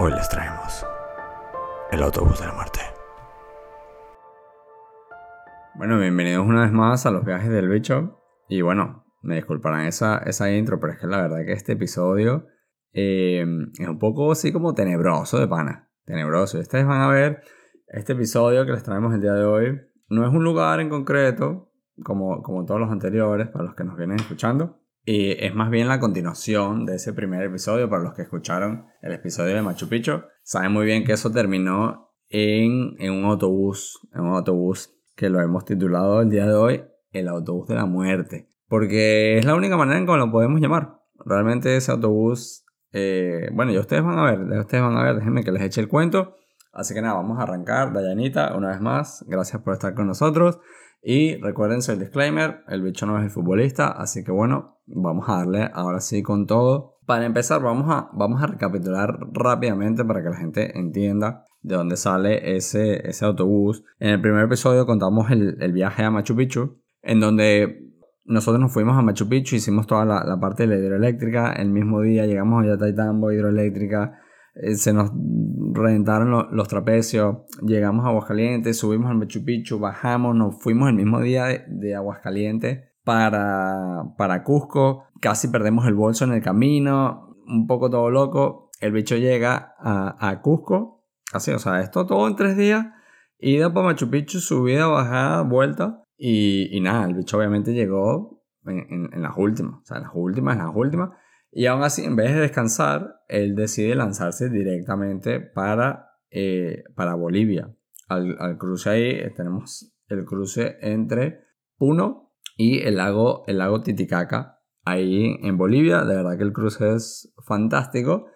Hoy les traemos el autobús de la muerte. Bueno, bienvenidos una vez más a los viajes del bicho. Y bueno, me disculparán esa, esa intro, pero es que la verdad que este episodio eh, es un poco así como tenebroso de pana. Tenebroso. Y ustedes van a ver este episodio que les traemos el día de hoy. No es un lugar en concreto, como, como todos los anteriores, para los que nos vienen escuchando. Y es más bien la continuación de ese primer episodio. Para los que escucharon el episodio de Machu Picchu, saben muy bien que eso terminó en, en un autobús. En un autobús que lo hemos titulado el día de hoy el autobús de la muerte. Porque es la única manera en que lo podemos llamar. Realmente ese autobús, eh, bueno, ya ustedes van a ver, ya ustedes van a ver, déjenme que les eche el cuento. Así que nada, vamos a arrancar. Dayanita, una vez más, gracias por estar con nosotros. Y recuérdense el disclaimer, el bicho no es el futbolista, así que bueno, vamos a darle ahora sí con todo. Para empezar, vamos a, vamos a recapitular rápidamente para que la gente entienda de dónde sale ese, ese autobús. En el primer episodio contamos el, el viaje a Machu Picchu, en donde nosotros nos fuimos a Machu Picchu, hicimos toda la, la parte de la hidroeléctrica, el mismo día llegamos a Yataitambo, hidroeléctrica, eh, se nos reventaron los trapecios, llegamos a Aguascalientes, subimos al Machu Picchu, bajamos, nos fuimos el mismo día de, Aguascalientes para, para Cusco, casi perdemos el bolso en el camino, un poco todo loco, el bicho llega a, a Cusco, así, o sea, esto todo en tres días, ida para Machu Picchu, subida, bajada, vuelta, y, y nada, el bicho obviamente llegó en, en, las últimas, o sea, en las últimas, en las últimas, y aún así, en vez de descansar, él decide lanzarse directamente para, eh, para Bolivia. Al, al, cruce ahí eh, tenemos el cruce entre Puno y el lago, el lago Titicaca, ahí en Bolivia. De verdad que el cruce es fantástico.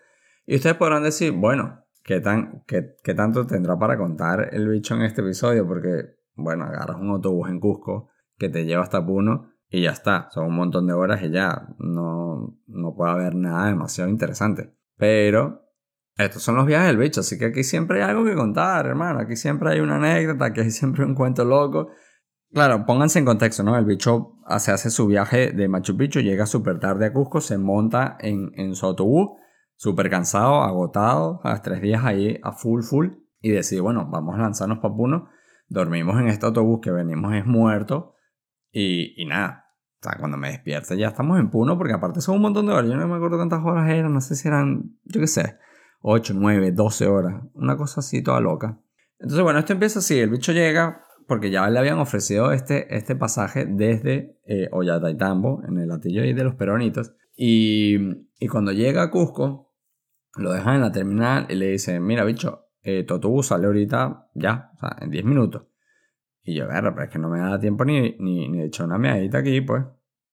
Y ustedes podrán decir, bueno, ¿qué, tan, qué, qué tanto tendrá para contar el bicho en este episodio? Porque, bueno, agarras un autobús en Cusco que te lleva hasta Puno y ya está. Son un montón de horas y ya no, no puede haber nada demasiado interesante. Pero estos son los viajes del bicho, así que aquí siempre hay algo que contar, hermano. Aquí siempre hay una anécdota, aquí hay siempre un cuento loco. Claro, pónganse en contexto, ¿no? El bicho hace, su viaje de Machu Picchu, llega súper tarde a Cusco, se monta en, en su autobús, súper cansado, agotado, a tres días ahí a full, full, y decide, bueno, vamos a lanzarnos para Puno. Dormimos en este autobús que venimos es muerto, y, y nada, o sea, cuando me despierto ya estamos en Puno, porque aparte son un montón de horas. Yo no me acuerdo cuántas horas eran, no sé si eran, yo qué sé, 8, 9, 12 horas. Una cosa así toda loca. Entonces, bueno, esto empieza así. El bicho llega porque ya le habían ofrecido este, este pasaje desde eh, en el latillo ahí de los peronitos. Y, y, cuando llega a Cusco, lo dejan en la terminal y le dicen, mira, bicho, eh, sale ahorita ya, o sea, en 10 minutos. Y yo, ver, pero es que no me da tiempo ni, ni, ni de echar una meadita aquí, pues.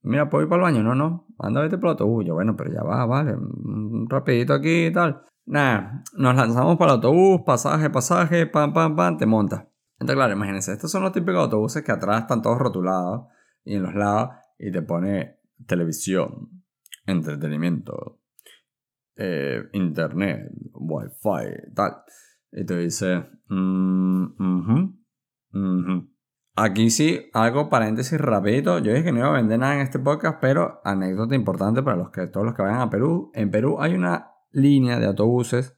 Mira, ¿puedo ir para el baño? No, no. Anda, vete por el autobús. Yo, bueno, pero ya va, vale. Rapidito aquí y tal. Nada, nos lanzamos para el autobús, pasaje, pasaje, pam, pam, pam, te montas. Entonces, claro, imagínense, estos son los típicos autobuses que atrás están todos rotulados y en los lados y te pone televisión, entretenimiento, eh, internet, wifi, tal. Y te dice, Aquí sí, algo paréntesis rapidito. Yo dije que no iba a vender nada en este podcast, pero anécdota importante para los que, todos los que vayan a Perú. En Perú hay una línea de autobuses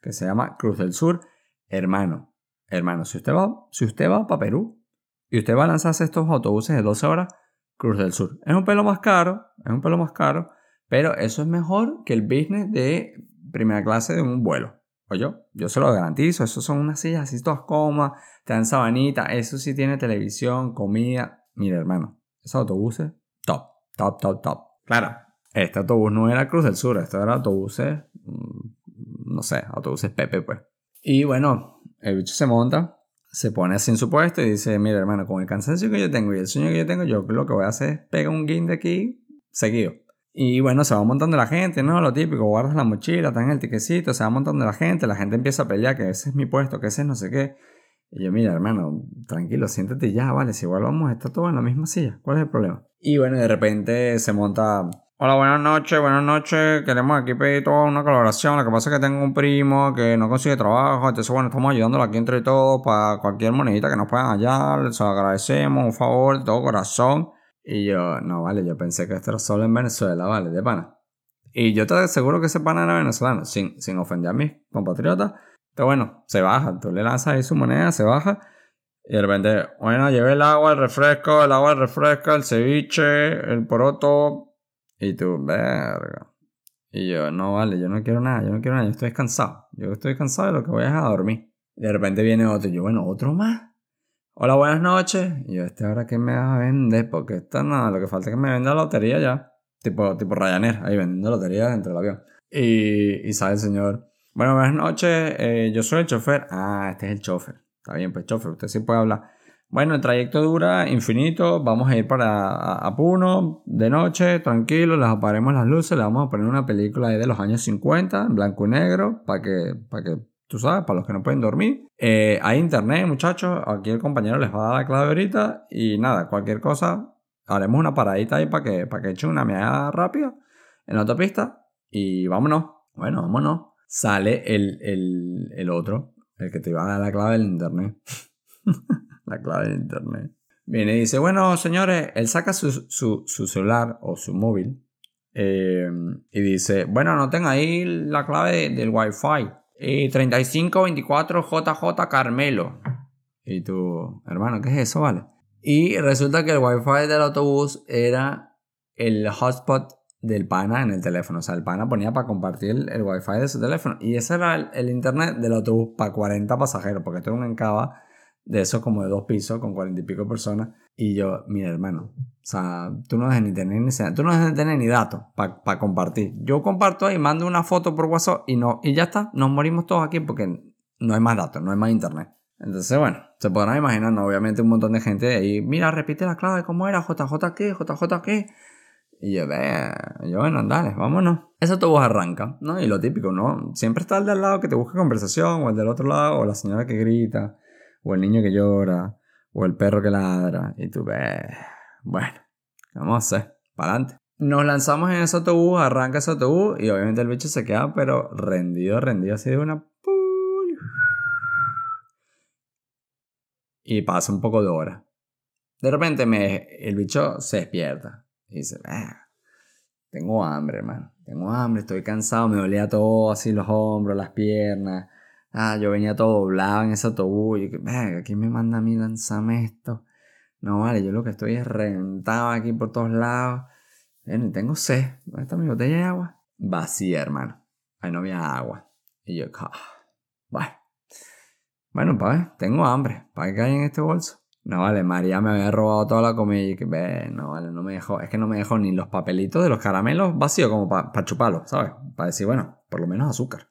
que se llama Cruz del Sur. Hermano, hermano, si usted va, si usted va para Perú y usted va a lanzarse estos autobuses de 12 horas, Cruz del Sur. Es un pelo más caro, es un pelo más caro, pero eso es mejor que el business de primera clase de un vuelo. Oye, yo se lo garantizo, esos son unas sillas así todas cómodas, te dan sabanita, eso sí tiene televisión, comida. Mira, hermano, esos autobuses, top, top, top, top. Claro, este autobús no era Cruz del Sur, esto era autobuses, mm, no sé, autobuses Pepe, pues. Y bueno, el bicho se monta, se pone así en su puesto y dice, mira, hermano, con el cansancio que yo tengo y el sueño que yo tengo, yo lo que voy a hacer es pegar un guinde aquí seguido. Y bueno, se va montando la gente, ¿no? Lo típico, guardas la mochila, estás en el tiquecito, se va montando la gente, la gente empieza a pelear que ese es mi puesto, que ese es no sé qué. Y yo, mira, hermano, tranquilo, siéntate ya, vale, si igual vamos a estar todos en la misma silla, ¿cuál es el problema? Y bueno, de repente se monta, hola, buenas noches, buenas noches, queremos aquí pedir toda una colaboración, lo que pasa es que tengo un primo que no consigue trabajo, entonces bueno, estamos ayudándolo aquí entre todos para cualquier monedita que nos puedan hallar, lo agradecemos, un favor de todo corazón. Y yo, no, vale, yo pensé que esto era solo en Venezuela, vale, de pana. Y yo te aseguro que ese pana era venezolano, sin, sin ofender a mis compatriotas. Pero bueno, se baja. Tú le lanzas ahí su moneda, se baja. Y de repente, bueno, llevé el agua, el refresco, el agua, el refresco, el ceviche, el poroto. Y tú, verga. Y yo, no vale, yo no quiero nada, yo no quiero nada, yo estoy cansado. Yo estoy cansado de lo que voy a dormir. Y de repente viene otro. Y yo, bueno, otro más. Hola, buenas noches. Yo, ¿este ahora qué me va a vender? Porque esta nada, lo que falta es que me venda la lotería ya. Tipo, tipo Ryanair, ahí vendiendo lotería dentro del avión. Y, y sale el señor. Bueno, buenas noches, eh, yo soy el chofer. Ah, este es el chofer. Está bien, pues chofer, usted sí puede hablar. Bueno, el trayecto dura infinito. Vamos a ir para a, Puno de noche, tranquilo. Les apagaremos las luces. Le vamos a poner una película de los años 50, en blanco y negro, para que, para que, tú sabes, para los que no pueden dormir. Eh, hay internet, muchachos. Aquí el compañero les va a dar la clave ahorita. Y nada, cualquier cosa, haremos una paradita ahí para que, para que echen una meada rápida en la autopista y vámonos. Bueno, vámonos. Sale el, el, el otro, el que te iba a dar la clave del internet. la clave del internet. Viene y dice, bueno, señores, él saca su, su, su celular o su móvil eh, y dice, bueno, anoten ahí la clave del Wi-Fi. Y 3524 JJ Carmelo. Y tú, hermano, ¿qué es eso, vale? Y resulta que el wifi del autobús era el hotspot del pana en el teléfono. O sea, el pana ponía para compartir el, el wifi de su teléfono. Y ese era el, internet del autobús para 40 pasajeros, porque esto era un encaba de esos como de dos pisos con 40 y pico personas. Y yo, mira hermano, o sea, tú no dejas ni tener ni tú no dejas tener ni datos para compartir. Yo comparto ahí, mando una foto por WhatsApp y no, y ya está, nos morimos todos aquí porque no hay más datos, no hay más internet. Entonces, bueno, se podrán imaginar, ¿no? obviamente un montón de gente ahí, mira, repite la clave, ¿cómo era? JJ qué, JJ qué. Y yo, ve, yo, bueno, dale, vámonos. Eso todo arranca, ¿no? Y lo típico, ¿no? Siempre está el de al lado que te busca conversación, o el del otro lado, o la señora que grita, o el niño que llora, o el perro que ladra. Y tú, ve, bueno, vamos a hacer, para adelante. Nos lanzamos en ese autobús, arranca ese autobús, y obviamente el bicho se queda, pero rendido, rendido así de una y pasa un poco de hora. De repente me, el bicho se despierta y dice, tengo hambre, hermano, tengo hambre, estoy cansado, me dolía todo así los hombros, las piernas. Ah, yo venía todo doblado en ese autobús y venga, aquí me manda a mí lanzarme esto. No, vale, yo lo que estoy es reventado aquí por todos lados. Bueno, tengo sed. ¿Dónde está mi botella de agua? Vacía, hermano. Ahí no había agua. Y yo, ah, bueno. Bueno, pues, tengo hambre. ¿Para qué hay en este bolso? No vale, María me había robado toda la comida y que, no vale, no me dejó. Es que no me dejó ni los papelitos de los caramelos vacíos como para chuparlos, ¿sabes? Para decir, bueno, por lo menos azúcar.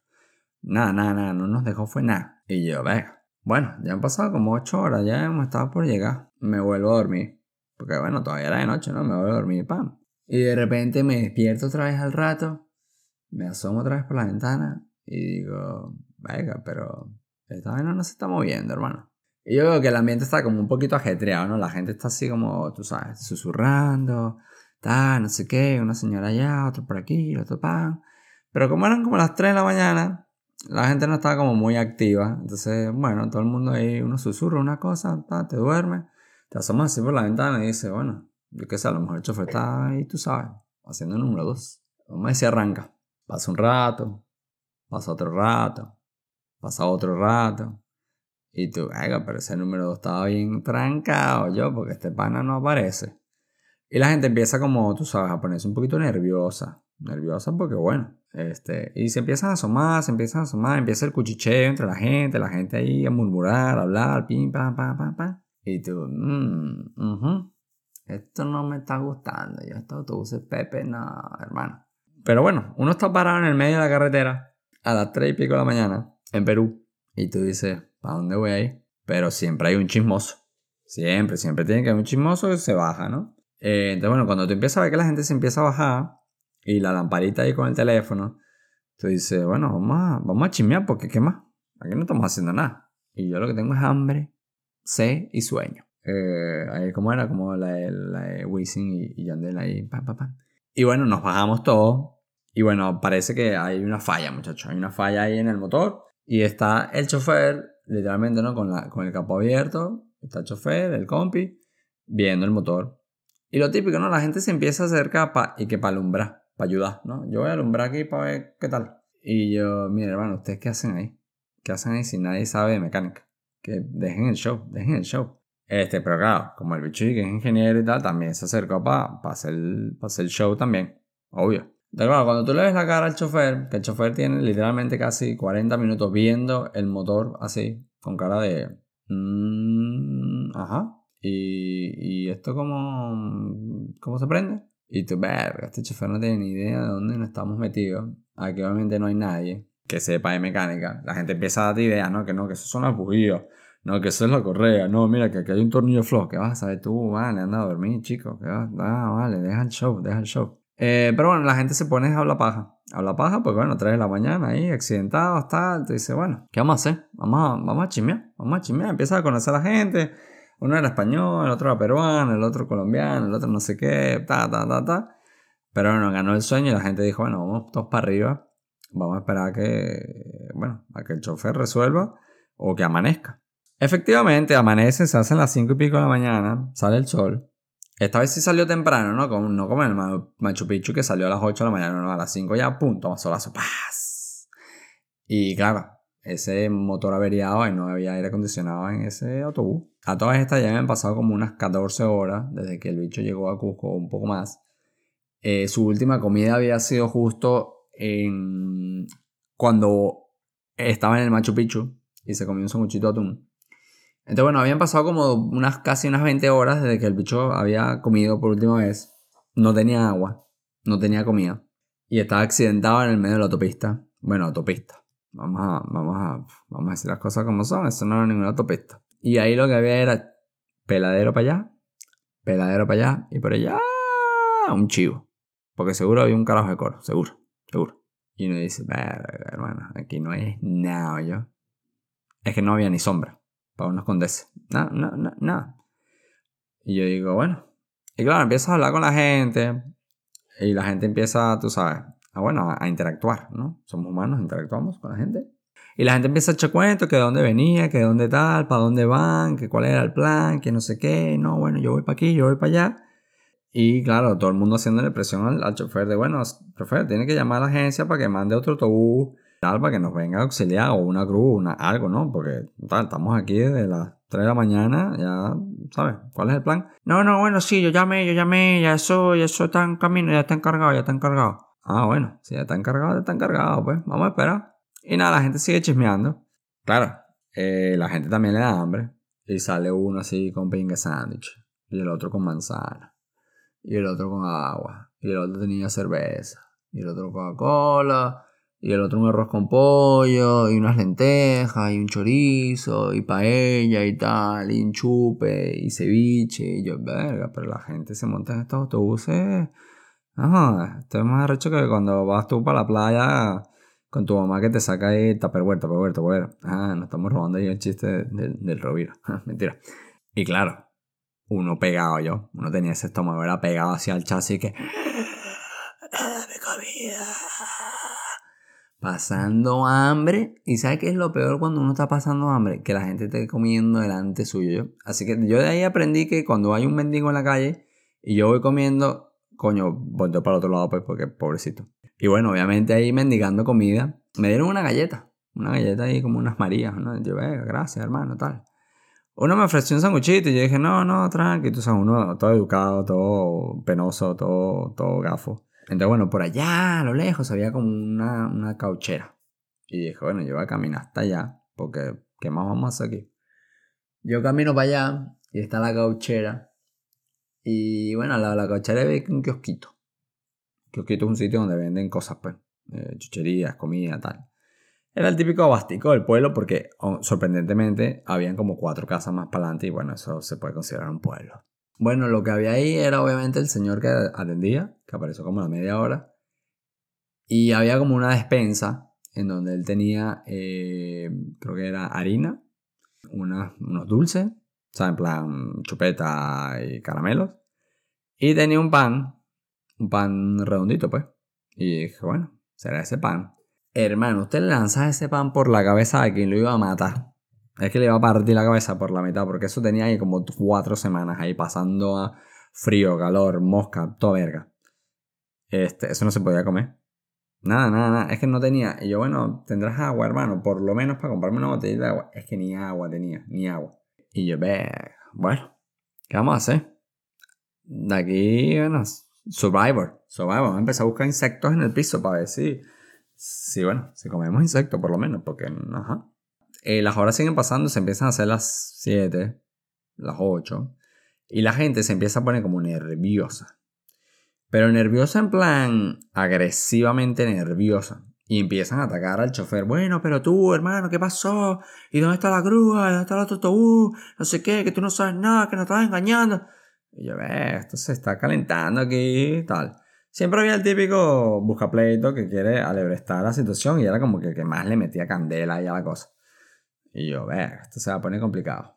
Nada, nada, nada, no nos dejó fue nada. Y yo, venga, bueno, ya han pasado como ocho horas, ya hemos estado por llegar. Me vuelvo a dormir. Porque bueno, todavía era de noche, ¿no? Me vuelvo a dormir, pam. Y de repente me despierto otra vez al rato, me asomo otra vez por la ventana y digo, venga, pero esta vaina no se está moviendo, hermano. Y yo veo que el ambiente está como un poquito ajetreado, ¿no? La gente está así como, tú sabes, susurrando, tal, no sé qué, una señora allá, otro por aquí, otro pan. Pero como eran como las 3 de la mañana, la gente no estaba como muy activa. Entonces, bueno, todo el mundo ahí, uno susurra una cosa, te duerme, te asomas así por la ventana y dice, bueno, yo qué sé, a lo mejor el chofer está ahí, tú sabes, haciendo el número 2. Vamos a si arranca. Pasa un rato, pasa otro rato, Pasa otro rato. Y tú, venga, pero ese número 2 estaba bien trancado yo, porque este pana no aparece. Y la gente empieza como, tú sabes, a ponerse un poquito nerviosa. Nerviosa porque, bueno, este, y se empiezan a asomar, se empiezan a asomar, empieza el cuchicheo entre la gente, la gente ahí a murmurar, a hablar, pim, pam, pam, pam, pam. Y tú, mmm, esto no me está gustando, yo estos autobuses Pepe, no, hermano. Pero bueno, uno está parado en el medio de la carretera a las 3 y pico de la mañana en Perú y tú dices, ¿para dónde voy a ir? Pero siempre hay un chismoso. Siempre, siempre tiene que haber un chismoso que se baja, ¿no? Eh, entonces, bueno, cuando tú empiezas a ver que la gente se empieza a bajar y la lamparita ahí con el teléfono, tú dices, bueno, vamos a, vamos a chismear porque ¿qué más? Aquí no estamos haciendo nada. Y yo lo que tengo es hambre, sed y sueño. Eh, como era, como la, la de Wisin y, y Yandel ahí, pam, pam, pam. Y bueno, nos bajamos todos. Y bueno, parece que hay una falla, muchachos. Hay una falla ahí en el motor. Y está el chofer, literalmente, ¿no? Con, la, con el capo abierto. Está el chofer, el compi, viendo el motor. Y lo típico, ¿no? La gente se empieza a acercar pa, y que para ayudar, ¿no? Yo voy a alumbrar aquí para ver qué tal. Y yo, mire, hermano, ¿ustedes qué hacen ahí? ¿Qué hacen ahí si nadie sabe de mecánica? Que dejen el show, dejen el show. Este, pero claro, como el bicho que es ingeniero y tal, también se acercó para hacer, hacer el show también, obvio. De claro, cuando tú le ves la cara al chofer, que el chofer tiene literalmente casi 40 minutos viendo el motor así, con cara de... Mmm, ajá. Y, y esto como... ¿Cómo se prende? Y tú, verga, este chofer no tiene ni idea de dónde nos estamos metidos. Aquí obviamente no hay nadie que sepa de mecánica. La gente empieza a darte ideas, ¿no? Que no, que eso son las bujías. No, que eso es la correa. No, mira, que aquí hay un tornillo flojo. ¿Qué vas a saber tú? Vale, anda a dormir, chico. ¿Qué vas? Ah, vale, deja el show, deja el show. Eh, pero bueno, la gente se pone a hablar paja. Habla paja, pues bueno, 3 de la mañana ahí, accidentado, tal. Te dice, bueno, ¿qué vamos a hacer? Vamos a, vamos a chismear, vamos a chismear. Empieza a conocer a la gente. Uno era español, el otro era peruano, el otro colombiano, el otro no sé qué, ta, ta, ta, ta. Pero bueno, ganó el sueño y la gente dijo, bueno, vamos todos para arriba. Vamos a esperar a que, bueno, a que el chofer resuelva o que amanezca. Efectivamente, amanece, se hacen las 5 y pico de la mañana, sale el sol. Esta vez sí salió temprano, ¿no? Como, no como el Machu Picchu que salió a las 8 de la mañana, no, a las 5 ya, punto, solazo, ¡paz! Y claro, ese motor averiado y no había aire acondicionado en ese autobús. A todas estas ya me pasado como unas 14 horas desde que el bicho llegó a Cusco, un poco más. Eh, su última comida había sido justo en cuando estaba en el Machu Picchu y se comió un sanguchito de atún. Entonces, bueno, habían pasado como unas casi unas 20 horas desde que el bicho había comido por última vez. No tenía agua, no tenía comida. Y estaba accidentado en el medio de la autopista. Bueno, autopista. Vamos a, vamos a, vamos a decir las cosas como son. Eso no era ninguna autopista. Y ahí lo que había era peladero para allá, peladero para allá y por allá un chivo. Porque seguro había un carajo de coro, seguro, seguro. Y uno dice, hermano, aquí no hay nada, yo. Es que no había ni sombra para unos condeses. Nada, nada, nada. Y yo digo, bueno. Y claro, empiezas a hablar con la gente. Y la gente empieza, tú sabes, a, bueno, a interactuar, ¿no? Somos humanos, interactuamos con la gente. Y la gente empieza a echar cuentos, que de dónde venía, que de dónde tal, para dónde van, que cuál era el plan, que no sé qué. No, bueno, yo voy para aquí, yo voy para allá. Y claro, todo el mundo haciéndole presión al, chofer de, bueno, chofer, tiene que llamar a la agencia para que mande otro autobús, tal, para que nos venga a auxiliar, o una cruz, una, algo, ¿no? Porque, tal, estamos aquí desde las 3 de la mañana, ya, ¿sabes? ¿Cuál es el plan? No, no, bueno, sí, yo llamé, yo llamé, ya eso, ya eso está en camino, ya está encargado, ya está encargado. Ah, bueno, si ya está encargado, ya está encargado, pues, vamos a esperar. Y nada, la gente sigue chismeando. Claro, eh, la gente también le da hambre. Y sale uno así con pingue sándwich, y el otro con manzana. Y el otro con agua, y el otro tenía cerveza, y el otro Coca-Cola, y el otro un arroz con pollo, y unas lentejas, y un chorizo, y paella, y tal, y un chupe, y ceviche, y yo, verga, pero la gente se monta en estos autobuses. Ajá, esto es más arrecho que cuando vas tú para la playa con tu mamá que te saca ahí tupperware, tupperware, tupperware. Ah, nos estamos robando ahí el chiste del, del. Mentira. Y claro, uno pegado yo. Uno tenía ese estómago, era pegado hacia el chasis que. ¡Me comida! Pasando hambre. ¿Y sabes qué es lo peor cuando uno está pasando hambre? Que la gente esté comiendo delante suyo. Así que yo de ahí aprendí que cuando hay un mendigo en la calle y yo voy comiendo, coño, voy para el otro lado, pues, porque pobrecito. Y bueno, obviamente ahí mendigando comida, me dieron una galleta. Una galleta ahí como unas marías, ¿no? Yo, gracias, hermano, tal. Uno me ofreció un sanguchito y yo dije, no, no, tranqui, tú sabes, uno todo educado, todo penoso, todo, todo gafo. Entonces, bueno, por allá, a lo lejos, había como una, una cauchera. Y dije, bueno, yo voy a caminar hasta allá, porque ¿qué más vamos a hacer aquí? Yo camino para allá y está la cauchera. Y bueno, la cauchera hay un kiosquito. kiosquito es un sitio donde venden cosas, pues, eh, chucherías, comida, tal. Era el típico abastico del pueblo porque, sorprendentemente, habían como cuatro casas más para adelante y bueno, eso se puede considerar un pueblo. Bueno, lo que había ahí era obviamente el señor que atendía, que apareció como a la media hora, y había como una despensa en donde él tenía, eh, creo que era harina, unos dulces, o sea, en plan chupeta y caramelos, y tenía un pan, un pan redondito pues, y dije, bueno, será ese pan. Hermano, usted le lanza ese pan por la cabeza a quien lo iba a matar. Es que le iba a partir la cabeza por la mitad, porque eso tenía ahí como cuatro semanas ahí pasando a frío, calor, mosca, toda verga. Este, eso no se podía comer. Nada, nada, nada. Es que no tenía. Y yo, bueno, tendrás agua, hermano, por lo menos para comprarme una botella de agua. Es que ni agua tenía, ni agua. Y yo, bueno, ¿qué vamos a hacer? De aquí, bueno, Survivor. Survivor. Vamos a empezar a buscar insectos en el piso para ver si, si bueno, si comemos insectos por lo menos, porque, ajá. Eh, las horas siguen pasando, se empiezan a hacer las 7, las 8, y la gente se empieza a poner como nerviosa. Pero nerviosa en plan agresivamente nerviosa. Y empiezan a atacar al chofer. Bueno, pero tú, hermano, ¿qué pasó? ¿Y dónde está la grúa? ¿Dónde está el otro autobús? No sé qué, que tú no sabes nada, que nos estás engañando. Y yo, ve, esto se está calentando aquí tal. Siempre había el típico buscapleito que quiere alebrestar la situación y era como que que más le metía candela ahí a la cosa. Y yo, ve, esto se va a poner complicado.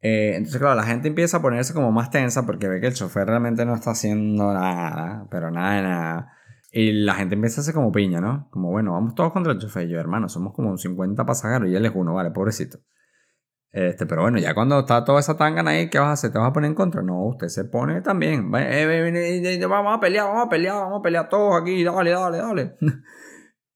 Eh, entonces, claro, la gente empieza a ponerse como más tensa porque ve que el chofer realmente no está haciendo nada, pero nada nada. Y la gente empieza a hacer como piña, ¿no? Como, bueno, vamos todos contra el chofer. Y yo, hermano, somos como 50 pasajeros y él es uno, vale, pobrecito. Este, pero bueno, ya cuando está toda esa tangana ahí, ¿qué vas a hacer? ¿Te vas a poner en contra? No, usted se pone también. Eh, vamos a pelear, vamos a pelear, vamos a pelear todos aquí, dale, dale, dale.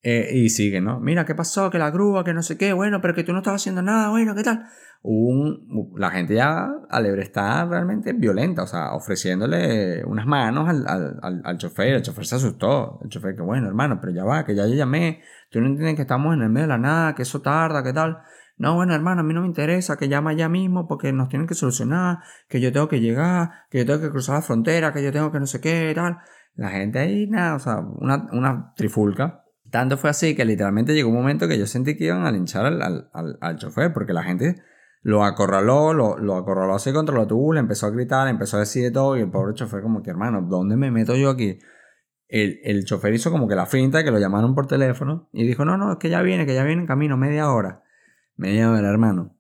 Eh, y sigue, ¿no? Mira, ¿qué pasó? Que la grúa, que no sé qué, bueno, pero que tú no estás haciendo nada, bueno, ¿qué tal? Un, la gente ya alebre está realmente violenta, o sea, ofreciéndole unas manos al, al, al, chofer, el chofer se asustó, el chofer que bueno, hermano, pero ya va, que ya yo llamé, tú no entiendes que estamos en el medio de la nada, que eso tarda, ¿qué tal? No, bueno, hermano, a mí no me interesa, que llama ya mismo porque nos tienen que solucionar, que yo tengo que llegar, que yo tengo que cruzar la frontera, que yo tengo que no sé qué, tal. La gente ahí, nada, o sea, una, una trifulca. Tanto fue así que literalmente llegó un momento que yo sentí que iban a linchar al, al, al, chofer, porque la gente lo acorraló, lo, lo acorraló así contra la tubo, le empezó a gritar, le empezó a decir de todo, y el pobre chofer como que, hermano, ¿dónde me meto yo aquí? El, el chofer hizo como que la finta, que lo llamaron por teléfono, y dijo, no, no, es que ya viene, que ya viene en camino, media hora. Media hora, hermano.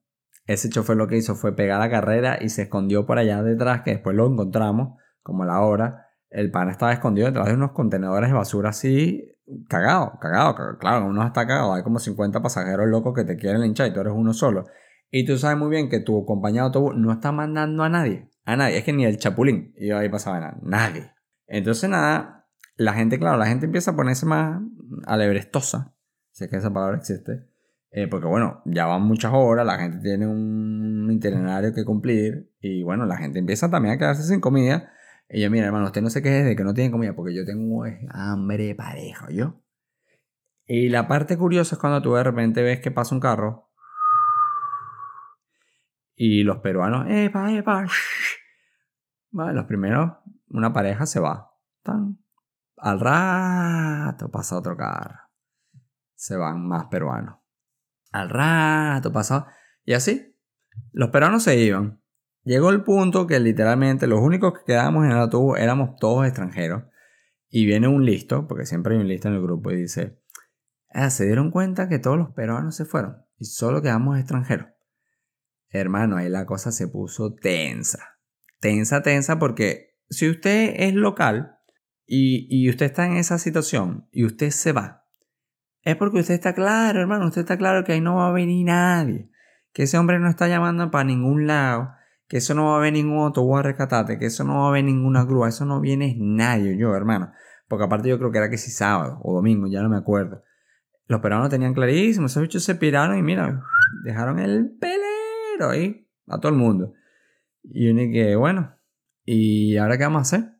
Ese chofer lo que hizo fue pegar la carrera y se escondió por allá detrás, que después lo encontramos, como a la hora. El pan estaba escondido detrás de unos contenedores de basura así, cagado, cagado, claro, uno está cagado, hay como 50 pasajeros locos que te quieren linchar y tú eres uno solo. Y tú sabes muy bien que tu compañero de autobús no está mandando a nadie, a nadie, es que ni el chapulín, y ahí pasaba nada, nadie. Entonces nada, la gente, claro, la gente empieza a ponerse más alebrestosa, sé que esa palabra existe, eh, porque bueno, ya van muchas horas, la gente tiene un itinerario que cumplir, y bueno, la gente empieza también a quedarse sin comida, yo, mira, hermano, usted no se queje de que no tiene comida porque yo tengo hambre parejo, ¿yo? Y la parte curiosa es cuando tú de repente ves que pasa un carro y los peruanos, ¡epa, epa! Vale, los primeros, una pareja se va. Tan. Al rato pasa otro carro. Se van más peruanos. Al rato pasa. Y así, los peruanos se iban. Llegó el punto que literalmente los únicos que quedábamos en el autobús éramos todos extranjeros. Y viene un listo, porque siempre hay un listo en el grupo, y dice, ah, se dieron cuenta que todos los peruanos se fueron y solo quedamos extranjeros. Hermano, ahí la cosa se puso tensa. Tensa, tensa, porque si usted es local y, y usted está en esa situación y usted se va, es porque usted está claro, hermano, usted está claro que ahí no va a venir nadie, que ese hombre no está llamando para ningún lado, que eso no va a haber ningún autobús a rescatarte, que eso no va a haber ninguna grúa, eso no viene nadie, yo, hermano. Porque aparte yo creo que era que si sábado o domingo, ya no me acuerdo. Los peruanos tenían clarísimo, esos bichos se piraron y mira, dejaron el pelero ahí a todo el mundo. Y uno que, bueno, ¿y ahora qué vamos a hacer?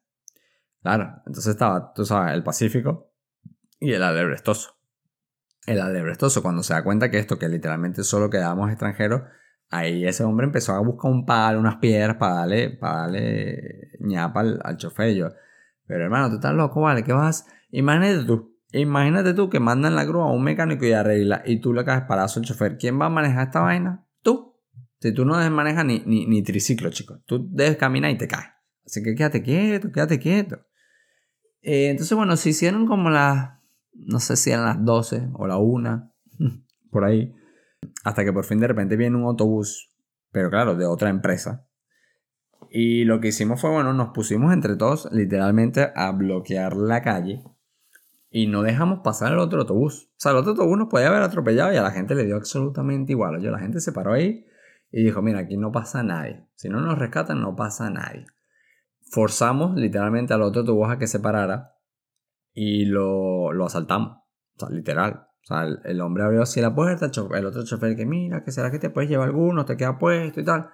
Claro, entonces estaba, tú sabes, el Pacífico y el alebrestoso. El alebrestoso, cuando se da cuenta que esto, que literalmente solo quedábamos extranjeros, Ahí ese hombre empezó a buscar un palo, unas piedras para darle, para darle ñapa al, al chofer. pero hermano, tú estás loco, ¿vale? ¿Qué vas? Imagínate tú, imagínate tú que mandan la grúa a un mecánico y arregla y tú le caes parazo al chofer. ¿Quién va a manejar esta vaina? Tú. Si tú no manejas ni, ni triciclo, chicos. Tú debes caminar y te caes. Así que quédate quieto, quédate quieto. Eh, entonces, bueno, se hicieron como las, no sé si eran las 12 o la 1, por ahí. Hasta que por fin de repente viene un autobús, pero claro, de otra empresa. Y lo que hicimos fue, bueno, nos pusimos entre todos literalmente a bloquear la calle y no dejamos pasar el otro autobús. O sea, el otro autobús nos podía haber atropellado y a la gente le dio absolutamente igual. Oye, la gente se paró ahí y dijo, mira, aquí no pasa nadie. Si no nos rescatan, no pasa nadie. Forzamos literalmente al otro autobús a que se parara y lo, lo asaltamos. O sea, literal. O sea, el, hombre abrió así la puerta, el otro chofer que mira, que será que te puedes llevar alguno, te queda puesto y tal.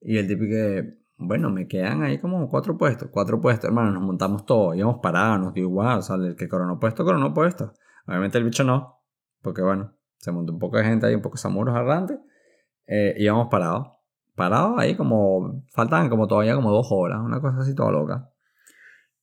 Y el tipo que, bueno, me quedan ahí como cuatro puestos, cuatro puestos, hermano, nos montamos todos, íbamos parados, nos dio igual, o sea, el que coronó puesto, coronó puesto. Obviamente el bicho no, porque bueno, se montó un poco de gente ahí, un poco de samuros errantes, eh, íbamos parados, parados ahí como, faltaban como todavía como dos horas, una cosa así toda loca.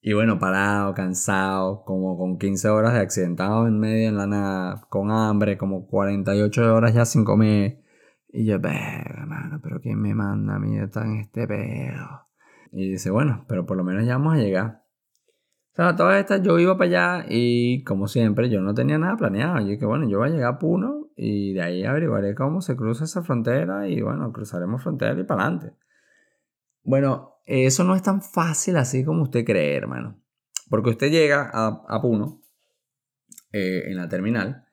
Y bueno, parado, cansado, como con 15 horas de accidentado en medio en la nada, con hambre, como 48 horas ya sin comer. Y yo, hermano, pero ¿quién me manda a mí estar en este pedo? Y dice, bueno, pero por lo menos ya vamos a llegar. O sea, todas estas yo iba para allá y como siempre yo no tenía nada planeado. Yo dije, bueno, yo voy a llegar a Puno y de ahí averiguaré cómo se cruza esa frontera y bueno, cruzaremos frontera y para adelante. Bueno, eso no es tan fácil así como usted cree, hermano. Porque usted llega a, Puno, eh, en la terminal,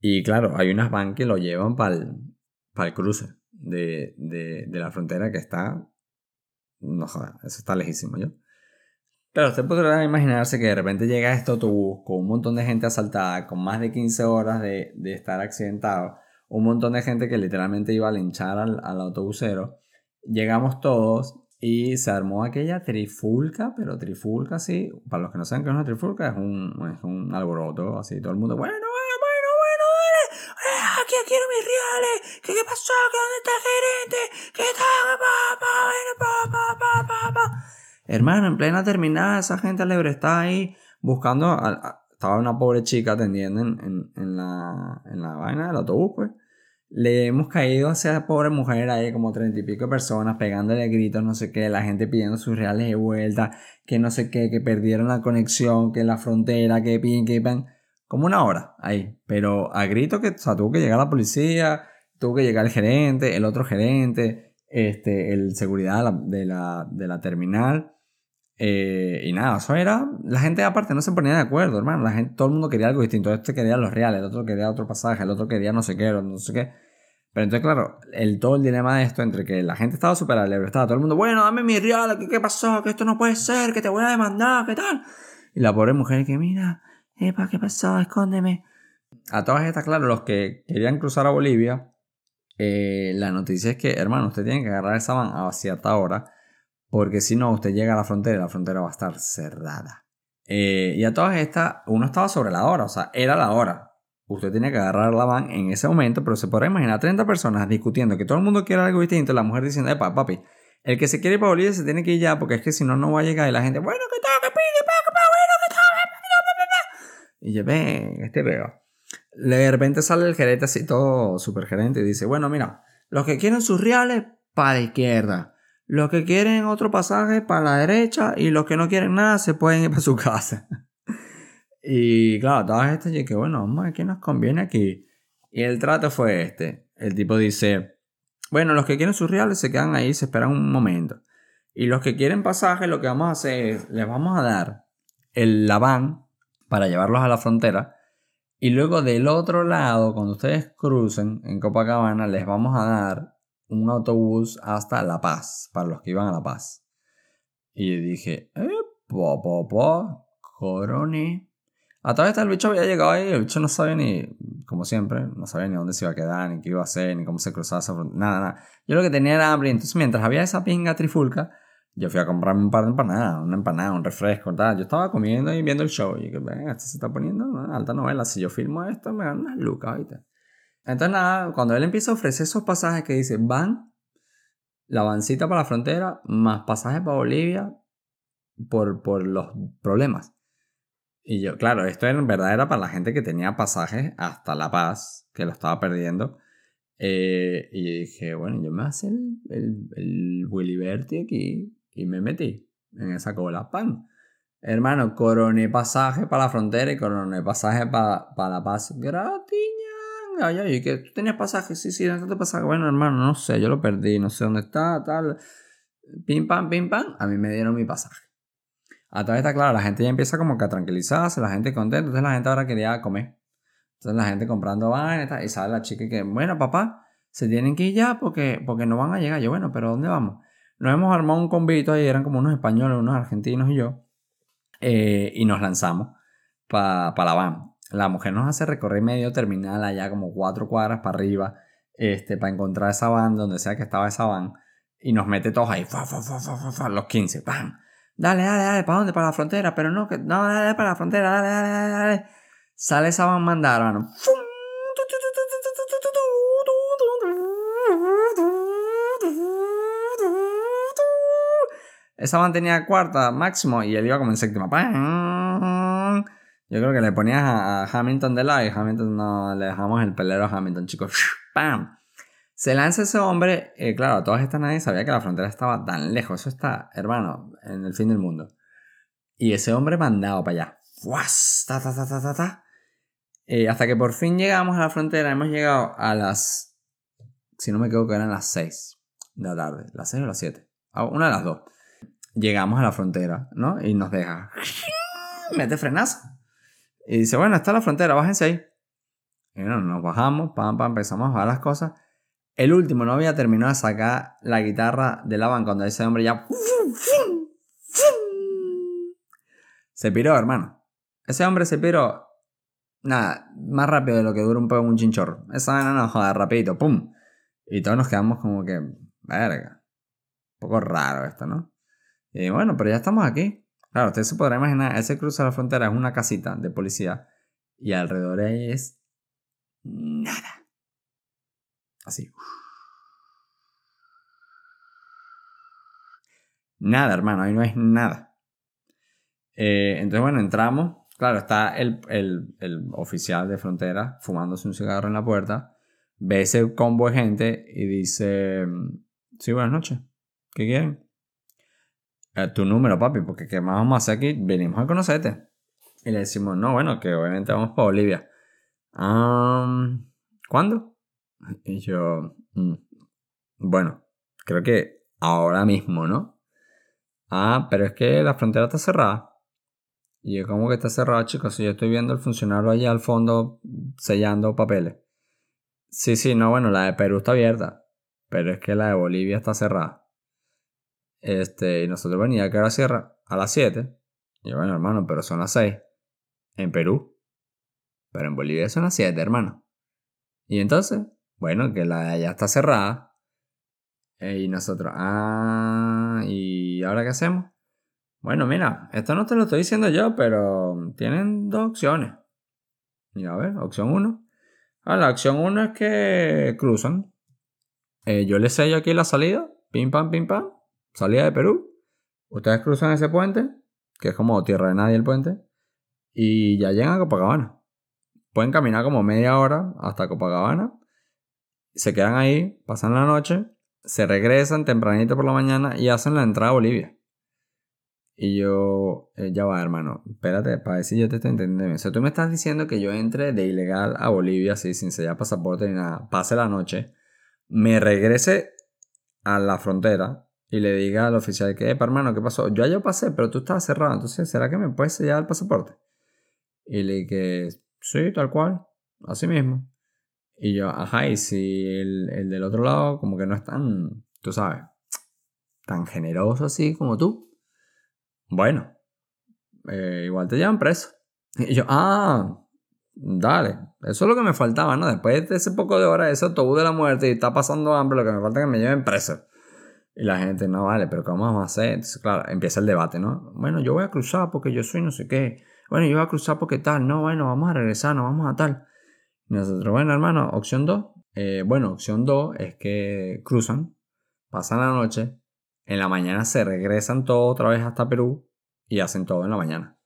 y claro, hay unas van que lo llevan para el, cruce de, la frontera que está. No joda, eso está lejísimo yo. Claro, usted podrá imaginarse que de repente llega este autobús con un montón de gente asaltada, con más de 15 horas de, estar accidentado, un montón de gente que literalmente iba a linchar al, al autobusero. Llegamos todos y se armó aquella trifulca, pero trifulca sí. Para los que no saben qué es una trifulca, es un, es un alboroto, así. Todo el mundo, bueno, bueno, bueno, bueno, dale. Eh, aquí quiero mis reales. ¿Qué, qué pasó? ¿Qué dónde está el gerente? ¿Qué tal? Pa, pa, pa. Hermano, en plena terminada, esa gente alegre está ahí buscando. estaba una pobre chica atendiendo en, en, en, la, en la vaina del autobús, pues le hemos caído a esa pobre mujer ahí, como treinta y pico de personas, pegándole gritos, no sé qué, la gente pidiendo sus reales de vuelta, que no sé qué, que perdieron la conexión, que la frontera, que piden, que piden, como una hora ahí, pero a grito que, o sea, tuvo que llegar la policía, tuvo que llegar el gerente, el otro gerente, este, el seguridad de la, de la, terminal, eh, y nada, eso era, la gente aparte no se ponía de acuerdo, hermano, la gente, todo el mundo quería algo distinto, este quería los reales, el otro quería otro pasaje, el otro quería no sé qué, no sé qué. Pero entonces, claro, el, todo el dilema de esto entre que la gente estaba súper alegre, estaba todo el mundo, bueno, dame mi real, ¿qué, ¿qué pasó? Que esto no puede ser, que te voy a demandar, ¿qué tal? Y la pobre mujer que, mira, epa, ¿qué pasó? Escóndeme. A todas estas, claro, los que querían cruzar a Bolivia, eh, la noticia es que, hermano, usted tiene que agarrar esa van a cierta hora, porque si no, usted llega a la frontera y la frontera va a estar cerrada. Eh, y a todas estas, uno estaba sobre la hora, o sea, era la hora usted tiene que agarrar la van en ese momento, pero se podrá imaginar 30 personas discutiendo que todo el mundo quiere algo distinto, la mujer diciendo, epa, papi, el que se quiere ir para Bolivia se tiene que ir ya, porque es que si no, no va a llegar y la gente, bueno, que tal, que pide, que bueno, que tal, y yo, ven, este veo. De repente sale el gerente así todo super gerente y dice, bueno, mira, los que quieren sus reales, para la izquierda. Los que quieren otro pasaje, para la derecha. Y los que no quieren nada, se pueden ir para su casa. Y claro, todas estas, y que bueno, vamos qué nos conviene aquí. Y el trato fue este. El tipo dice, bueno, los que quieren sus reales se quedan ahí, se esperan un momento. Y los que quieren pasaje, lo que vamos a hacer es, les vamos a dar el la van para llevarlos a la frontera. Y luego del otro lado, cuando ustedes crucen en Copacabana, les vamos a dar un autobús hasta La Paz, para los que iban a La Paz. Y dije, eh, po, po, po, corone. A través del bicho había llegado ahí, el bicho no sabía ni, como siempre, no sabía ni dónde se iba a quedar, ni qué iba a hacer, ni cómo se cruzaba esa frontera, nada, nada. Yo lo que tenía era hambre, entonces mientras había esa pinga trifulca, yo fui a comprarme un par de empanadas, una empanada, un refresco, tal. Yo estaba comiendo y viendo el show, y que, venga, esto se está poniendo una alta novela, si yo filmo esto me dan unas lucas ahorita. Entonces nada, cuando él empieza a ofrecer esos pasajes que dice, van, la vancita para la frontera, más pasajes para Bolivia, por, por los problemas. Y yo, claro, esto en verdad era para la gente que tenía pasajes hasta La Paz, que lo estaba perdiendo. Eh, y dije, bueno, yo me a hacer el, el, Willy Berti aquí. Y me metí en esa cola. ¡Pam! Hermano, coroné pasaje para la frontera y coroné pasaje para, para La Paz. Ay, que tú tenías pasaje. Sí, sí, ¿dónde te pasaje? Bueno, hermano, no sé, yo lo perdí, no sé dónde está, tal. Pim, pam, pim, pam. A mí me dieron mi pasaje. A través está claro, la gente ya empieza como que a tranquilizarse, la gente contenta, entonces la gente ahora quería comer. Entonces la gente comprando vainas y sale la chica que, bueno, papá, se tienen que ir ya porque, porque no van a llegar. Yo, bueno, pero ¿dónde vamos? Nos hemos armado un convito ahí, eran como unos españoles, unos argentinos y yo, eh, y nos lanzamos. para pa la van. La mujer nos hace recorrer medio terminal allá como cuatro cuadras para arriba, este, para encontrar esa van, donde sea que estaba esa van, y nos mete todos ahí, fa, fa, fa, los 15, ¡pam! Dale, dale, dale, ¿para dónde? Para la frontera, pero no, que, no, dale, dale, para la frontera, dale, dale, dale, dale. Sale esa van mandada, hermano. ¡Fum! Esa van tenía cuarta máximo y él iba como en séptima. ¡Pam! Yo creo que le ponías a, a Hamilton de lado y Hamilton no le dejamos el pelero a Hamilton, chicos. ¡Pam! Se lanza ese hombre, eh, claro, todas estas nadie sabía que la frontera estaba tan lejos. Eso está, hermano, en el fin del mundo. Y ese hombre mandado para allá. ¡Fuas! Ta, ta, ta, ta, ta, ta. Eh, hasta que por fin llegamos a la frontera, hemos llegado a las. Si no me equivoco, eran las 6 de la tarde. ¿Las 6 o las 7? Una de las dos. Llegamos a la frontera, ¿no? Y nos deja. Mete frenazo. Y dice, bueno, está la frontera, bájense ahí. Y bueno, nos bajamos, pam, pam, empezamos a bajar las cosas. El último no había terminado de sacar la guitarra de la van cuando ese hombre ya. Se piró, hermano. Ese hombre se piró. Nada, más rápido de lo que dura un poco un chinchorro. Esa vaina no joda, rapidito, ¡pum! Y todos nos quedamos como que. Verga. Un poco raro esto, ¿no? Y bueno, pero ya estamos aquí. Claro, usted se podrá imaginar, ese cruce de la frontera es una casita de policía y alrededor de ahí es nada. Así. Nada, hermano, ahí no es nada. Eh, entonces, bueno, entramos. Claro, está el, el, el, oficial de frontera fumándose un cigarro en la puerta. Ve ese combo de gente y dice: Sí, buenas noches. ¿Qué quieren? Eh, tu número, papi, porque ¿qué más vamos a hacer aquí? Venimos a conocerte. Y le decimos: No, bueno, que obviamente vamos para Bolivia. ¿Cuándo? Y yo, mm, bueno, creo que ahora mismo, ¿no? Ah, pero es que la frontera está cerrada. Y yo, ¿cómo que está cerrada, chicos? Si yo estoy viendo al funcionario allá al fondo sellando papeles. Sí, sí, no, bueno, la de Perú está abierta. Pero es que la de Bolivia está cerrada. Este, y nosotros venía que ahora cierra a las 7. Y bueno, hermano, pero son las 6. En Perú. Pero en Bolivia son las 7, hermano. Y entonces, bueno, que la de allá está cerrada. Y nosotros, ah, ¿y ahora qué hacemos? Bueno, mira, esto no te lo estoy diciendo yo, pero tienen dos opciones. Mira, a ver, opción 1. Ah, la opción 1 es que cruzan. Eh, yo les sello aquí la salida. Pim, pam, pim, pam. Salida de Perú. Ustedes cruzan ese puente, que es como tierra de nadie el puente. Y ya llegan a Copacabana. Pueden caminar como media hora hasta Copacabana se quedan ahí, pasan la noche, se regresan tempranito por la mañana y hacen la entrada a Bolivia. Y yo, eh, ya va, hermano, espérate, para decir yo te estoy entendiendo. O sea, tú me estás diciendo que yo entre de ilegal a Bolivia, así, sin sellar pasaporte ni nada, pase la noche, me regrese a la frontera y le diga al oficial que, hermano, ¿qué pasó? Yo ya pasé, pero tú estabas cerrado, entonces, ¿será que me puedes sellar el pasaporte? Y le dije, sí, tal cual, así mismo. Y yo, ajá, y si el, el, del otro lado como que no es tan, tú sabes, tan generoso así como tú, bueno, eh, igual te llevan preso. Y yo, ah, dale, eso es lo que me faltaba, ¿no? Después de ese poco de horas, ese autobús de la muerte y está pasando hambre, lo que me falta es que me lleven preso. Y la gente, no vale, pero ¿cómo vamos a hacer? Entonces, claro, empieza el debate, ¿no? Bueno, yo voy a cruzar porque yo soy no sé qué. Bueno, yo voy a cruzar porque tal. No, bueno, vamos a regresar, no vamos a tal. Nosotros, bueno, hermano, opción 2. Eh, bueno, opción 2 es que cruzan, pasan la noche, en la mañana se regresan todo otra vez hasta Perú y hacen todo en la mañana.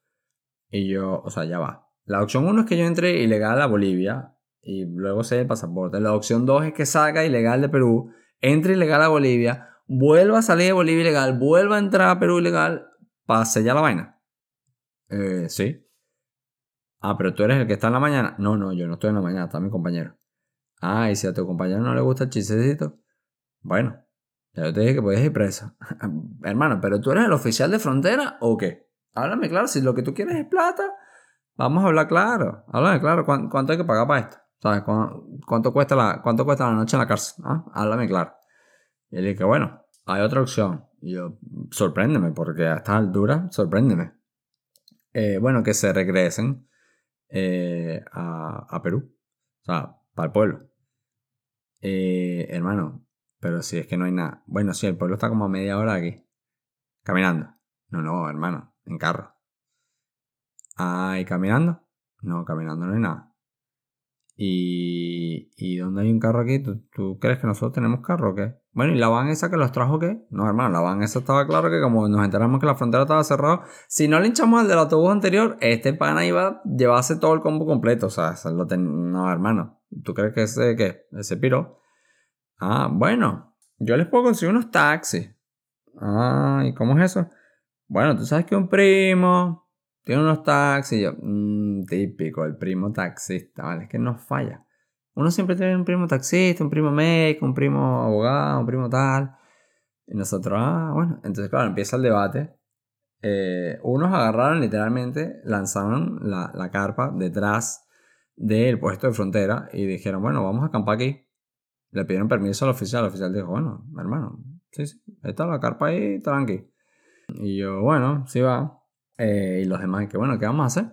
Y yo, o sea, ya va. La opción 1 es que yo entre ilegal a Bolivia y luego se el pasaporte. La opción 2 es que salga ilegal de Perú, entre ilegal a Bolivia, vuelva a salir de Bolivia ilegal, vuelva a entrar a Perú ilegal, pase ya la vaina. Eh, sí. Ah, pero tú eres el que está en la mañana. No, no, yo no estoy en la mañana, está mi compañero. Ah, y si a tu compañero no le gusta el chistecito, bueno, ya yo te dije que puedes ir preso. Hermano, pero tú eres el oficial de frontera o qué? Háblame claro, si lo que tú quieres es plata, vamos a hablar claro. Háblame claro, ¿cuánto, hay que pagar para esto? ¿Sabes? ¿Cuánto, cuesta, la, ¿Cuánto cuesta la noche en la cárcel? ¿Ah? Háblame claro. Y él dije, bueno, hay otra opción. Y yo, sorpréndeme, porque a esta altura, sorpréndeme. Eh, bueno, que se regresen eh, a, a Perú. O sea, para el pueblo. Eh, hermano, pero si es que no hay nada. Bueno, sí, el pueblo está como a media hora aquí. Caminando. No, no, hermano, en carro. Ah, ¿y caminando? No, caminando no hay nada. ¿Y, ¿y dónde hay un carro aquí? ¿Tú, crees que nosotros tenemos carro o qué? Bueno, ¿y la van esa que los trajo qué? No, hermano, la van esa estaba claro que como nos enteramos que la frontera estaba cerrada, si no le hinchamos al del autobús anterior, este pana iba a llevarse todo el combo completo. O sea, lo no, hermano. ¿Tú crees que ese qué? Ese piro. Ah, bueno, yo les puedo conseguir unos taxis. Ah, ¿y cómo es eso? Bueno, tú sabes que un primo tiene unos taxis. Mmm, típico, el primo taxista, ¿vale? Es que no falla. Uno siempre tiene un primo taxista, un primo médico, un primo abogado, un primo tal. Y nosotros, ah, bueno, entonces claro, empieza el debate. Eh, unos agarraron literalmente, lanzaron la, la carpa detrás del puesto de frontera y dijeron, bueno, vamos a acampar aquí. Le pidieron permiso al oficial, el oficial dijo, bueno, hermano, sí, sí, está la carpa ahí, tranqui. Y yo, bueno, sí va. Eh, y los demás, que bueno, ¿qué vamos a hacer?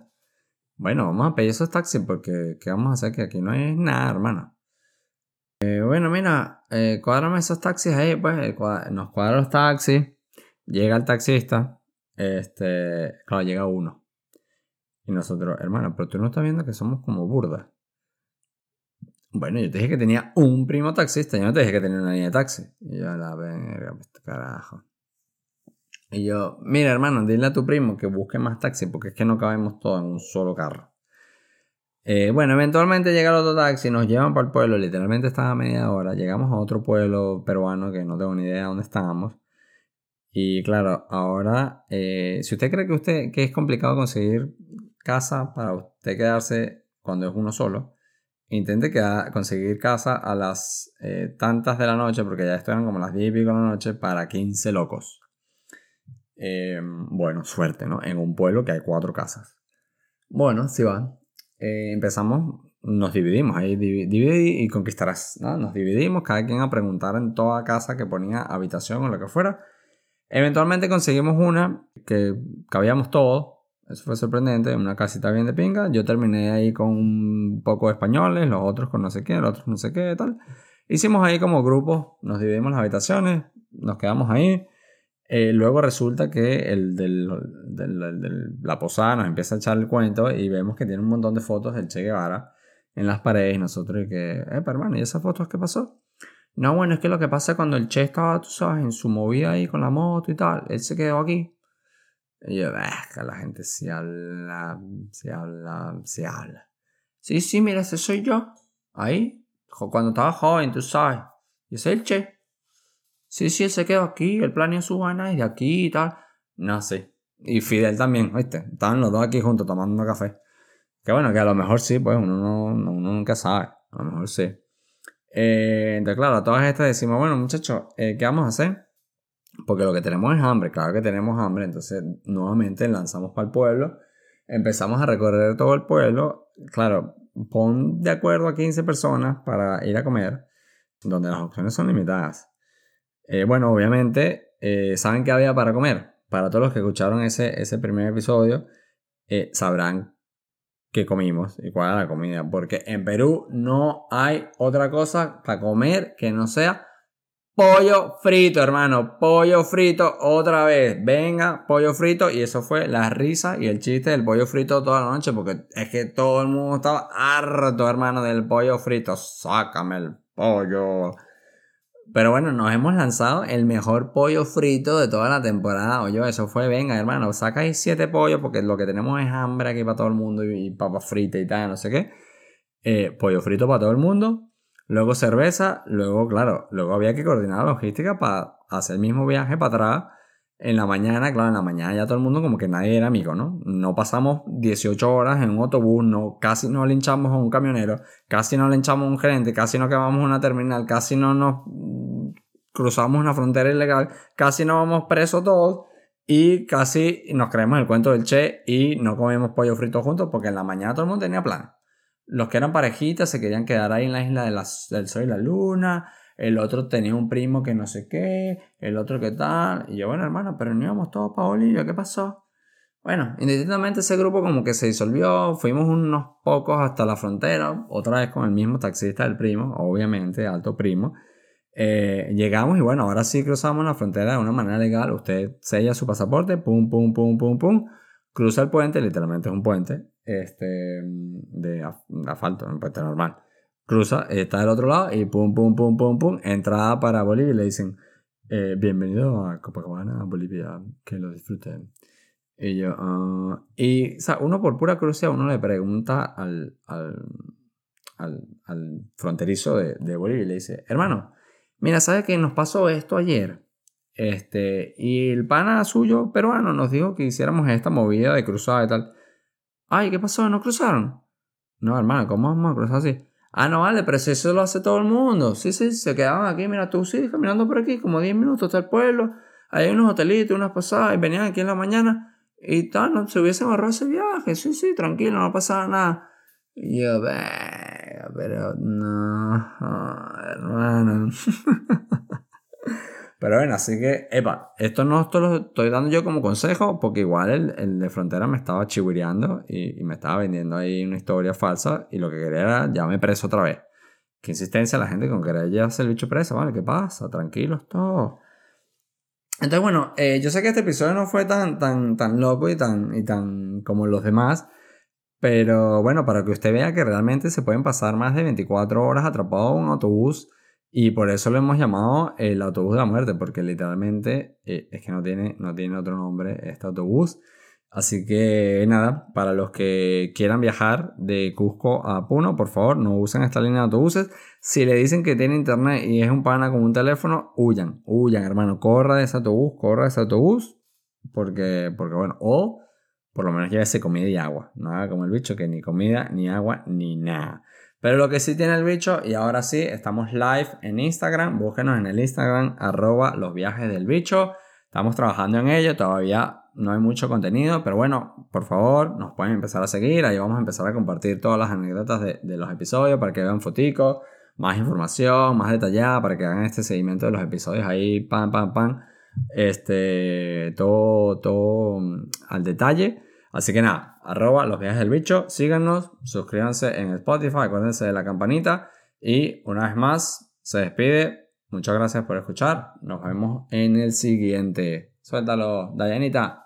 Bueno, vamos a pedir esos taxis porque ¿qué vamos a hacer? Que aquí no hay nada, hermano. Eh, bueno, mira, eh, cuádrame esos taxis ahí, pues nos cuadra los taxis, llega el taxista, este, claro, llega uno. Y nosotros, hermano, pero tú no estás viendo que somos como burdas. Bueno, yo te dije que tenía un primo taxista, yo no te dije que tenía una línea de taxi. Y yo, la verga, pues, carajo. Y yo, mira hermano, dile a tu primo que busque más taxi porque es que no cabemos todos en un solo carro. Eh, bueno, eventualmente llega el otro taxi, nos llevan para el pueblo, literalmente estaba a media hora. Llegamos a otro pueblo peruano que no tengo ni idea de dónde estábamos. Y claro, ahora, eh, si usted cree que, usted, que es complicado conseguir casa para usted quedarse cuando es uno solo, intente conseguir casa a las eh, tantas de la noche, porque ya eran como las 10 y pico de la noche, para 15 locos. Em, bueno, suerte, ¿no? En un pueblo que hay cuatro casas. Bueno, si van. Eh, empezamos, nos dividimos, ahí dividí y conquistarás, ¿no? Nos dividimos, cada quien a preguntar en toda casa que ponía habitación o lo que fuera. Eventualmente conseguimos una que cabíamos todos, eso fue sorprendente, una casita bien de pinga. Yo terminé ahí con un poco de españoles, los otros con no sé qué, los otros no sé qué, tal. Hicimos ahí como grupos, nos dividimos las habitaciones, nos quedamos ahí. Eh, luego resulta que el del, del, la posada nos empieza a echar el cuento y vemos que tiene un montón de fotos del Che Guevara en las paredes nosotros y que, eh, hermano, ¿y esas fotos qué pasó? No, bueno, es que lo que pasa cuando el Che estaba, tú sabes, en su movida ahí con la moto y tal, él se quedó aquí. Y yo, que la gente se habla, se habla, se habla. Sí, sí, mira, ese soy yo. Ahí, cuando estaba joven, tú sabes. Y ese es el Che. Sí, sí, él se quedó aquí, él planeó su vaina y de aquí y tal. No sé. Y Fidel también, ¿viste? Estaban los dos aquí juntos tomando café. Que bueno, que a lo mejor sí, pues uno, no, uno nunca sabe. A lo mejor sí. Eh, entonces, claro, a todas estas decimos, bueno, muchachos, eh, ¿qué vamos a hacer? Porque lo que tenemos es hambre, claro que tenemos hambre, entonces nuevamente lanzamos para el pueblo, empezamos a recorrer todo el pueblo, claro, pon de acuerdo a 15 personas para ir a comer, donde las opciones son limitadas. Eh, bueno, obviamente, eh, ¿saben qué había para comer? Para todos los que escucharon ese, ese primer episodio, eh, sabrán qué comimos y cuál era la comida, porque en Perú no hay otra cosa para comer que no sea Pollo frito, hermano. Pollo frito otra vez. Venga, pollo frito. Y eso fue la risa y el chiste del pollo frito toda la noche. Porque es que todo el mundo estaba harto, hermano, del pollo frito. Sácame el pollo. Pero bueno, nos hemos lanzado el mejor pollo frito de toda la temporada. Oye, eso fue, venga, hermano, saca siete pollos porque lo que tenemos es hambre aquí para todo el mundo y, papas fritas y tal, no sé qué. Eh, pollo frito para todo el mundo. Luego cerveza, luego, claro, luego había que coordinar la logística para hacer el mismo viaje para atrás. En la mañana, claro, en la mañana ya todo el mundo como que nadie era amigo, ¿no? No pasamos 18 horas en un autobús, no, casi no linchamos a un camionero, casi no linchamos a un gerente, casi no quemamos una terminal, casi no nos cruzamos una frontera ilegal, casi no vamos presos todos y casi nos creemos el cuento del Che y no comemos pollo frito juntos porque en la mañana todo el mundo tenía plan los que eran parejitas se querían quedar ahí en la isla de del sol y la luna. El otro tenía un primo que no sé qué. El otro que tal. Y yo, bueno, hermano, pero no íbamos todos para Bolivia. ¿Qué pasó? Bueno, indistintamente ese grupo como que se disolvió, fuimos unos pocos hasta la frontera, otra vez con el mismo taxista del primo, obviamente, alto primo. Eh, llegamos y bueno, ahora sí cruzamos la frontera de una manera legal. Usted sella su pasaporte, pum, pum, pum, pum, pum, cruza el puente, literalmente es un puente este, de asfalto, un puente normal. Cruza, está del otro lado y pum, pum, pum, pum, pum, entrada para Bolivia y le dicen, eh, bienvenido a Copacabana, Bolivia, que lo disfruten. Y yo, uh, y, o sea, uno por pura curiosidad, uno le pregunta al, al, al, al fronterizo de, de, Bolivia y le dice, hermano, mira, ¿sabes que nos pasó esto ayer? Este, y el pana suyo peruano nos dijo que hiciéramos esta movida de cruzada y tal. Ay, ¿qué pasó? ¿No cruzaron? No, hermano, ¿cómo vamos a cruzar así? Ah, no vale, pero eso lo hace todo el mundo. Sí, sí, se quedaban aquí, mira, tú sí, caminando por aquí, como 10 minutos hasta el pueblo. Hay unos hotelitos, unas pasadas, y venían aquí en la mañana y tal, no, se hubiesen ahorrado ese viaje, sí, sí, tranquilo, no pasaba nada. Y yo, pero no, hermano. pero bueno, así que, epa, esto no esto lo estoy dando yo como consejo, porque igual el, el de frontera me estaba chihuireando y, me estaba vendiendo ahí una historia falsa y lo que quería era llamarme preso otra vez. Qué insistencia la gente con querer llevarse el bicho preso, ¿vale? ¿Qué pasa? Tranquilos todos. Entonces, bueno, eh, yo sé que este episodio no fue tan, tan, tan loco y tan, y tan como los demás, pero bueno, para que usted vea que realmente se pueden pasar más de 24 horas atrapado en un autobús y por eso lo hemos llamado el autobús de la muerte, porque literalmente eh, es que no tiene, no tiene otro nombre este autobús. Así que nada, para los que quieran viajar de Cusco a Puno, por favor, no usen esta línea de autobuses. Si le dicen que tiene internet y es un pana con un teléfono, huyan, huyan, hermano, corra de ese autobús, corra de ese autobús, porque, porque bueno, o por lo menos llévese comida y agua. Nada como el bicho que ni comida, ni agua, ni nada. Pero lo que sí tiene el bicho, y ahora sí, estamos live en Instagram. Búsquenos en el Instagram, arroba los viajes del bicho. Estamos trabajando en ello, todavía no hay mucho contenido, pero bueno, por favor, nos pueden empezar a seguir. Ahí vamos a empezar a compartir todas las anécdotas de, los episodios para que vean foticos, más información, más detallada, para que hagan este seguimiento de los episodios ahí, pam, pam, pam. Este, todo, todo mm, al detalle. Así que nada, arroba los viajes del bicho, síganos, suscríbanse en Spotify, acuérdense de la campanita. Y una vez más, se despide. Muchas gracias por escuchar. Nos vemos en el siguiente. Suéltalo, Dayanita.